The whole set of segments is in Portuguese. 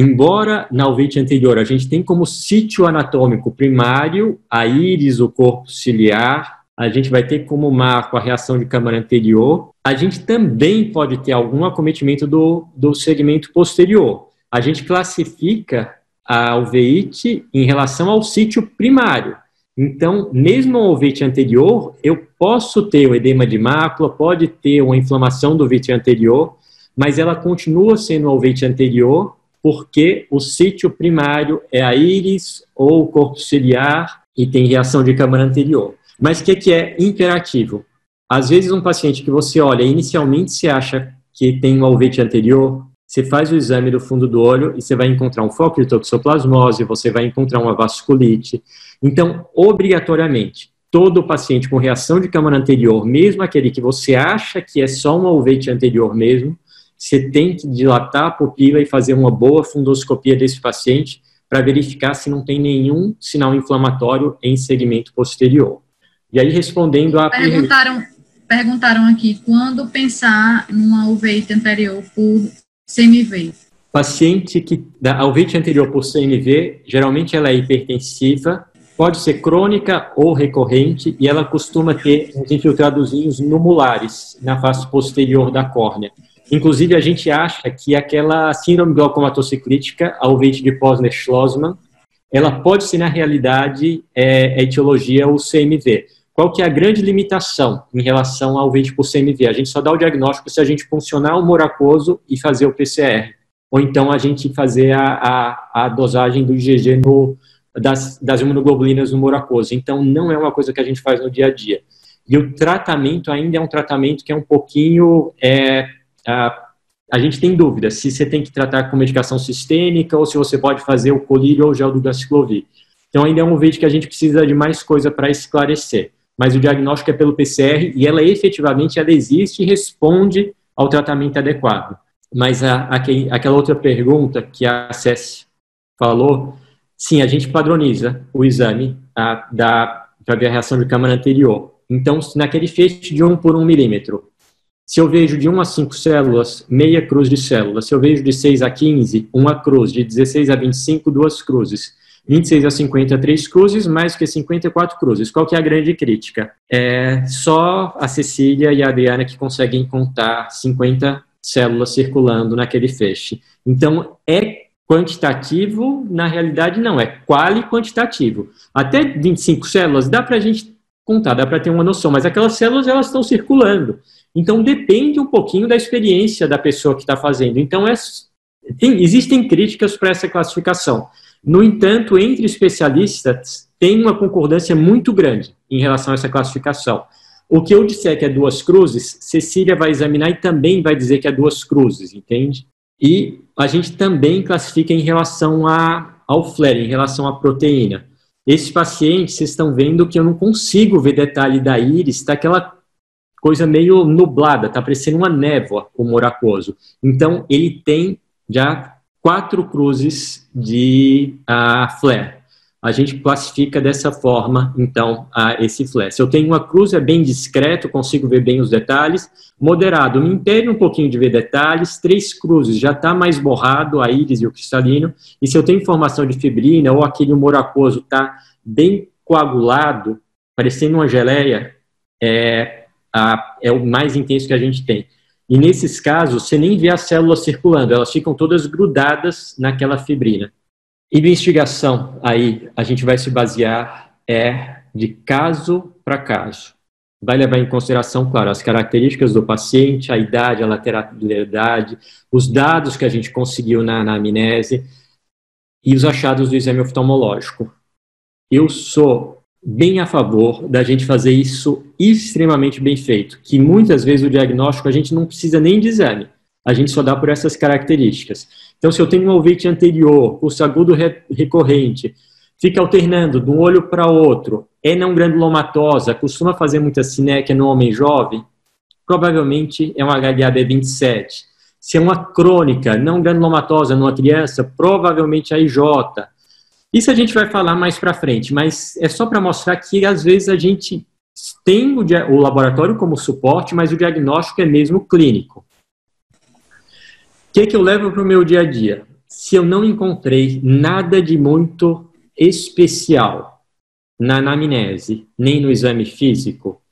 embora na uveitis anterior a gente tem como sítio anatômico primário a íris, o corpo ciliar, a gente vai ter como marco a reação de câmara anterior, a gente também pode ter algum acometimento do, do segmento posterior. A gente classifica a uveite em relação ao sítio primário. Então, mesmo a uveite anterior, eu posso ter o edema de mácula, pode ter uma inflamação do uveite anterior, mas ela continua sendo a uveite anterior porque o sítio primário é a íris ou o corpo ciliar e tem reação de câmara anterior. Mas o que, que é imperativo? Às vezes um paciente que você olha, inicialmente se acha que tem uma alvete anterior, você faz o exame do fundo do olho e você vai encontrar um foco de toxoplasmose, você vai encontrar uma vasculite. Então, obrigatoriamente, todo paciente com reação de câmara anterior, mesmo aquele que você acha que é só uma alvete anterior mesmo, você tem que dilatar a pupila e fazer uma boa fundoscopia desse paciente para verificar se não tem nenhum sinal inflamatório em segmento posterior. E aí, respondendo a. Perguntaram, perguntaram aqui quando pensar numa uveite anterior por CMV. Paciente que a uveite anterior por CMV, geralmente ela é hipertensiva, pode ser crônica ou recorrente e ela costuma ter uns infiltradozinhos numulares na face posterior da córnea. Inclusive, a gente acha que aquela síndrome glaucomatociclítica, a uveite de Posner-Schlossman, ela pode ser, na realidade, é, a etiologia o CMV. Qual que é a grande limitação em relação ao vídeo por CMV? A gente só dá o diagnóstico se a gente funcionar o moracoso e fazer o PCR. Ou então a gente fazer a, a, a dosagem do IgG no, das, das imunoglobulinas no moracoso. Então não é uma coisa que a gente faz no dia a dia. E o tratamento ainda é um tratamento que é um pouquinho... É, a, a gente tem dúvida se você tem que tratar com medicação sistêmica ou se você pode fazer o colírio ou o gel do gaciclovir. Então ainda é um vídeo que a gente precisa de mais coisa para esclarecer mas o diagnóstico é pelo PCR e ela efetivamente ela existe e responde ao tratamento adequado. Mas a, a, aquela outra pergunta que a Cécia falou, sim, a gente padroniza o exame para ver a reação de câmara anterior. Então, naquele feixe de 1 por 1 milímetro, se eu vejo de 1 a 5 células, meia cruz de células. Se eu vejo de 6 a 15, uma cruz. De 16 a 25, duas cruzes. 26 a 50, três cruzes, mais que 54 cruzes. Qual que é a grande crítica? É só a Cecília e a Adriana que conseguem contar 50 células circulando naquele feixe. Então, é quantitativo, na realidade não, é quali quantitativo. Até 25 células dá para a gente contar, dá para ter uma noção, mas aquelas células elas estão circulando. Então depende um pouquinho da experiência da pessoa que está fazendo. Então é, tem, existem críticas para essa classificação. No entanto, entre especialistas, tem uma concordância muito grande em relação a essa classificação. O que eu disser que é duas cruzes, Cecília vai examinar e também vai dizer que é duas cruzes, entende? E a gente também classifica em relação a, ao flare, em relação à proteína. Esses pacientes, vocês estão vendo que eu não consigo ver detalhe da íris, está aquela coisa meio nublada, está parecendo uma névoa o moracoso. Então, ele tem já quatro cruzes de uh, flare. A gente classifica dessa forma, então, uh, esse flare. Se eu tenho uma cruz, é bem discreto, consigo ver bem os detalhes. Moderado, me impede um pouquinho de ver detalhes. Três cruzes, já está mais borrado, a íris e o cristalino. E se eu tenho informação de fibrina ou aquele humor aquoso está bem coagulado, parecendo uma geleia, é, a, é o mais intenso que a gente tem. E nesses casos, você nem vê as células circulando, elas ficam todas grudadas naquela fibrina. Investigação, aí a gente vai se basear é de caso para caso. Vai levar em consideração, claro, as características do paciente, a idade, a lateralidade, os dados que a gente conseguiu na, na amnese e os achados do exame oftalmológico. Eu sou bem a favor da gente fazer isso extremamente bem feito, que muitas vezes o diagnóstico a gente não precisa nem de exame, a gente só dá por essas características. Então, se eu tenho um ouvinte anterior, curso agudo re recorrente, fica alternando de um olho para outro, é não granulomatosa, costuma fazer muita sinéquia no homem jovem, provavelmente é um HLA-B27. Se é uma crônica, não granulomatosa numa criança, provavelmente é IJ. Isso a gente vai falar mais para frente, mas é só para mostrar que às vezes a gente tem o, o, laboratório como suporte, mas o diagnóstico é mesmo clínico. O que, é que eu levo para o meu dia a dia? Se eu não encontrei nada de muito especial na anamnese, nem no exame físico,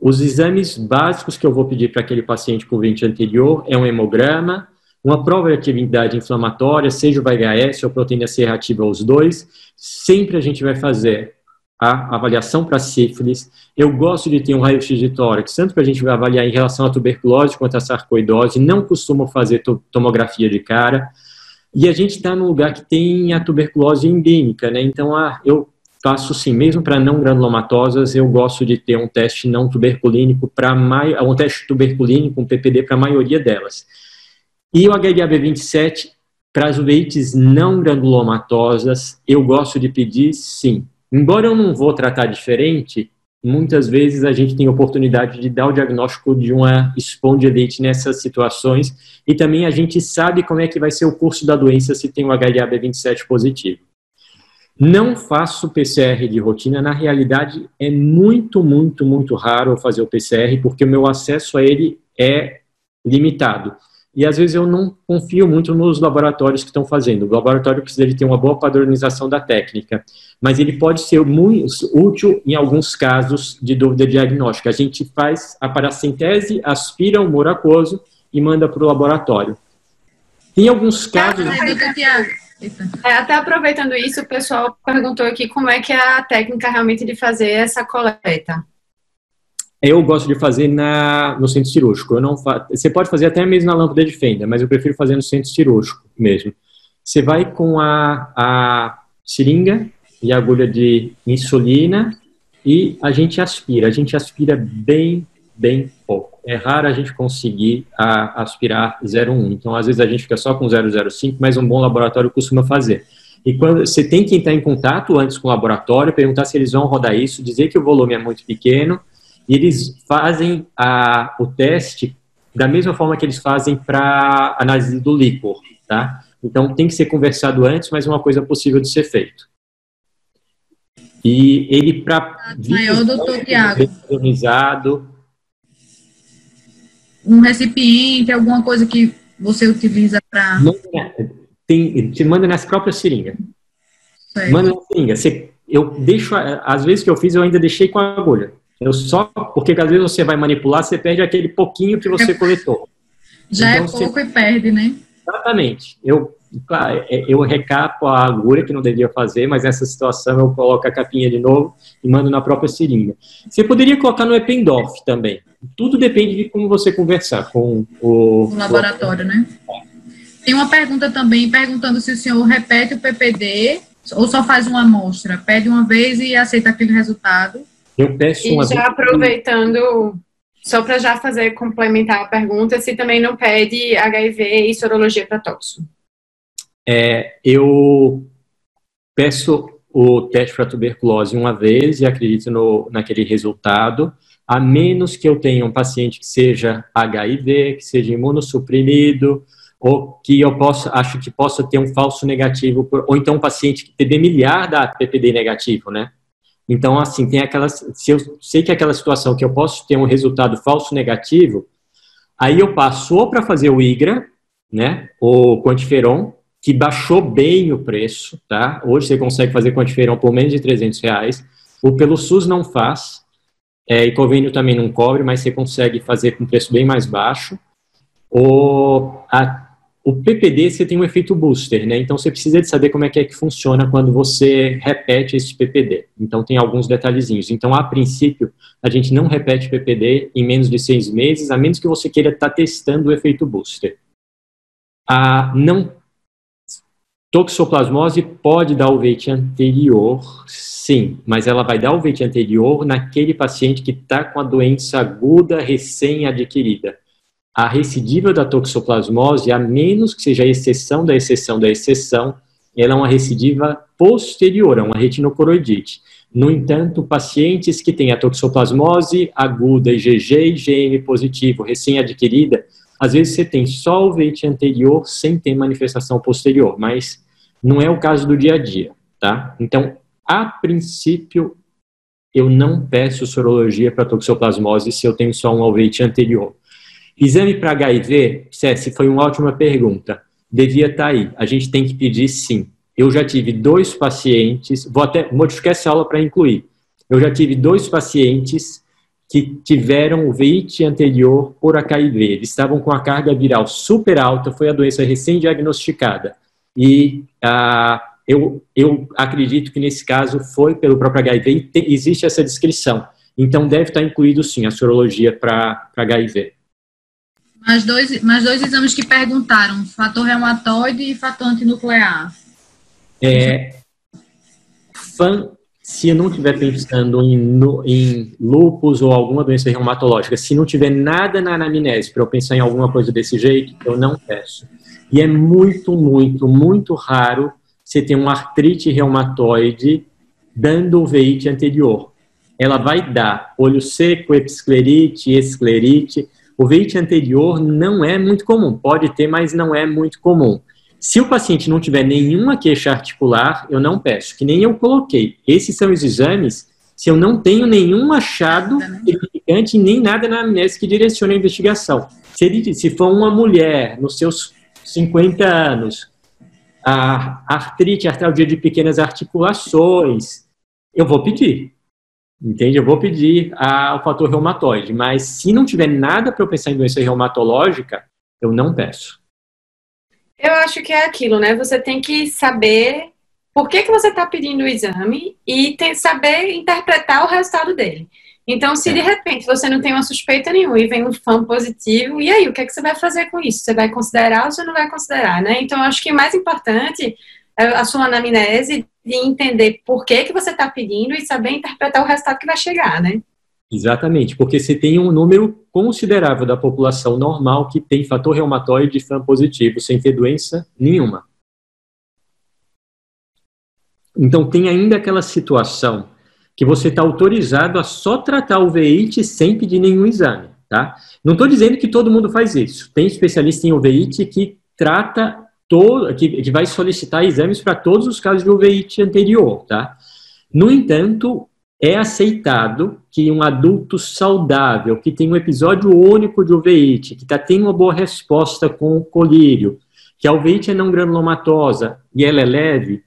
os exames básicos que eu vou pedir para aquele paciente com vente anterior é um hemograma, uma prova de atividade inflamatória, seja o VHS ou proteína C reativa aos dois. Sempre a gente vai fazer a avaliação para sífilis. Eu gosto de ter um raio-x de tórax, tanto que a gente avaliar em relação à tuberculose quanto à sarcoidose. Não costumo fazer tomografia de cara. E a gente está num lugar que tem a tuberculose endêmica, né? Então, ah, eu faço sim, mesmo para não granulomatosas, eu gosto de ter um teste não tuberculínico para um teste tuberculínico, um PPD para a maioria delas. E o HLA-B27 para as uveites não granulomatosas, eu gosto de pedir sim. Embora eu não vou tratar diferente, muitas vezes a gente tem oportunidade de dar o diagnóstico de uma espondilite nessas situações e também a gente sabe como é que vai ser o curso da doença se tem o HLA-B27 positivo. Não faço PCR de rotina, na realidade é muito, muito, muito raro eu fazer o PCR, porque o meu acesso a ele é limitado. E às vezes eu não confio muito nos laboratórios que estão fazendo. O laboratório precisa de ter uma boa padronização da técnica, mas ele pode ser muito útil em alguns casos de dúvida diagnóstica. A gente faz a paracentese, aspira o humor aquoso e manda para o laboratório. Tem alguns casos. É, até aproveitando isso, o pessoal perguntou aqui como é que é a técnica realmente de fazer essa coleta. Eu gosto de fazer na, no centro cirúrgico. Eu não fa... Você pode fazer até mesmo na lâmpada de fenda, mas eu prefiro fazer no centro cirúrgico mesmo. Você vai com a, a seringa e a agulha de insulina e a gente aspira. A gente aspira bem, bem pouco é raro a gente conseguir a, aspirar 0,1. Então, às vezes, a gente fica só com 0,05, mas um bom laboratório costuma fazer. E quando você tem que entrar em contato antes com o laboratório, perguntar se eles vão rodar isso, dizer que o volume é muito pequeno, e eles fazem a, o teste da mesma forma que eles fazem para análise do líquor, tá? Então, tem que ser conversado antes, mas é uma coisa possível de ser feito. E ele, para... Maior, doutor Tiago um recipiente, alguma coisa que você utiliza para. Tem, te manda nessa própria seringa. Certo. Manda na seringa. Você, eu deixo, às vezes que eu fiz, eu ainda deixei com a agulha. Eu só, porque às vezes você vai manipular, você perde aquele pouquinho que você é, coletou. Já é então, é pouco você, e perde, né? Exatamente. Eu claro, é, eu recapo a agulha, que não devia fazer, mas nessa situação eu coloco a capinha de novo e mando na própria seringa. Você poderia colocar no Eppendorf também. Tudo depende de como você conversar com o... O laboratório, né? Tem uma pergunta também, perguntando se o senhor repete o PPD ou só faz uma amostra. Pede uma vez e aceita aquele resultado. Eu peço uma e já aproveitando só para já fazer complementar a pergunta, se também não pede HIV e sorologia para tóxico é, eu peço o teste para tuberculose uma vez e acredito no, naquele resultado, a menos que eu tenha um paciente que seja HIV, que seja imunossuprimido, ou que eu possa, acho que possa ter um falso negativo, ou então um paciente que TB miliar da PPD negativo, né? Então, assim, tem aquelas, se eu sei que é aquela situação que eu posso ter um resultado falso negativo, aí eu passo ou para fazer o IGRA, né, o quantiferon, que baixou bem o preço, tá? Hoje você consegue fazer quantiferão por menos de 300 reais. O pelo SUS não faz, é, e convênio também não cobre, mas você consegue fazer com preço bem mais baixo. O, a, o PPD você tem um efeito booster, né? Então você precisa de saber como é que é que funciona quando você repete esse PPD. Então tem alguns detalhezinhos. Então, a princípio, a gente não repete PPD em menos de seis meses, a menos que você queira estar tá testando o efeito booster. A, não Toxoplasmose pode dar o veite anterior, sim, mas ela vai dar o veite anterior naquele paciente que está com a doença aguda recém-adquirida. A recidiva da toxoplasmose, a menos que seja a exceção da exceção da exceção, ela é uma recidiva posterior, é uma retinocoroidite. No entanto, pacientes que têm a toxoplasmose aguda, IgG IgM positivo, recém-adquirida, às vezes você tem só o veite anterior sem ter manifestação posterior, mas não é o caso do dia a dia, tá? Então, a princípio, eu não peço sorologia para toxoplasmose se eu tenho só um alveite anterior. Exame para HIV, César, foi uma ótima pergunta. devia estar tá aí. A gente tem que pedir sim. Eu já tive dois pacientes, vou até modificar essa aula para incluir. Eu já tive dois pacientes que tiveram o VIT anterior por HIV. Eles estavam com a carga viral super alta, foi a doença recém-diagnosticada. E ah, eu, eu acredito que nesse caso foi pelo próprio HIV e te, existe essa descrição. Então deve estar incluído sim a sorologia para HIV. Mais dois, mais dois exames que perguntaram: fator reumatoide e fator antinuclear. É, fã, se não estiver pensando em, no, em lupus ou alguma doença reumatológica, se não tiver nada na anamnese para eu pensar em alguma coisa desse jeito, eu não peço. E é muito, muito, muito raro você ter uma artrite reumatoide dando o veite anterior. Ela vai dar olho seco, episclerite, esclerite, o veite anterior não é muito comum, pode ter, mas não é muito comum. Se o paciente não tiver nenhuma queixa articular, eu não peço, que nem eu coloquei. Esses são os exames se eu não tenho nenhum achado significante nem nada na amnésia que direcione a investigação. Se, ele, se for uma mulher nos seus 50 anos, a artrite, artralgia de pequenas articulações, eu vou pedir. Entende? Eu vou pedir o fator reumatoide, mas se não tiver nada para eu pensar em doença reumatológica, eu não peço. Eu acho que é aquilo, né? Você tem que saber por que, que você está pedindo o exame e tem, saber interpretar o resultado dele. Então, se é. de repente você não tem uma suspeita nenhuma e vem um fã positivo, e aí, o que, é que você vai fazer com isso? Você vai considerar ou você não vai considerar, né? Então, eu acho que o mais importante é a sua anamnese de entender por que, que você está pedindo e saber interpretar o resultado que vai chegar, né? Exatamente, porque você tem um número considerável da população normal que tem fator reumatoide FAM positivo, sem ter doença nenhuma. Então, tem ainda aquela situação que você está autorizado a só tratar o veite sem pedir nenhum exame, tá? Não estou dizendo que todo mundo faz isso. Tem especialista em uveíte que trata todo, que, que vai solicitar exames para todos os casos de uveíte anterior, tá? No entanto, é aceitado que um adulto saudável, que tem um episódio único de uveíte, que tá, tem uma boa resposta com o colírio, que a uveíte é não granulomatosa e ela é leve,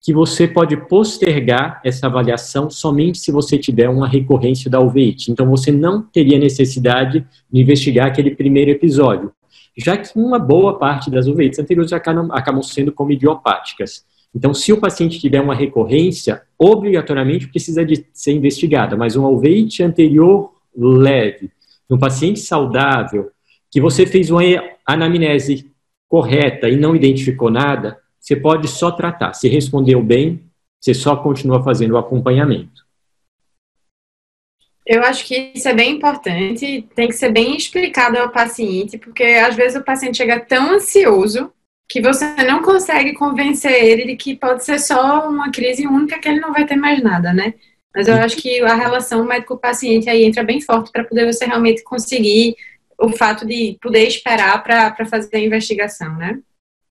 que você pode postergar essa avaliação somente se você tiver uma recorrência da uveíte. Então, você não teria necessidade de investigar aquele primeiro episódio já que uma boa parte das uveites anteriores acabam, acabam sendo como idiopáticas. Então, se o paciente tiver uma recorrência, obrigatoriamente precisa de ser investigada, mas uma uveite anterior leve, no paciente saudável, que você fez uma anamnese correta e não identificou nada, você pode só tratar. Se respondeu bem, você só continua fazendo o acompanhamento. Eu acho que isso é bem importante, tem que ser bem explicado ao paciente, porque às vezes o paciente chega tão ansioso que você não consegue convencer ele de que pode ser só uma crise única que ele não vai ter mais nada, né? Mas eu acho que a relação médico-paciente aí entra bem forte para poder você realmente conseguir o fato de poder esperar para fazer a investigação, né?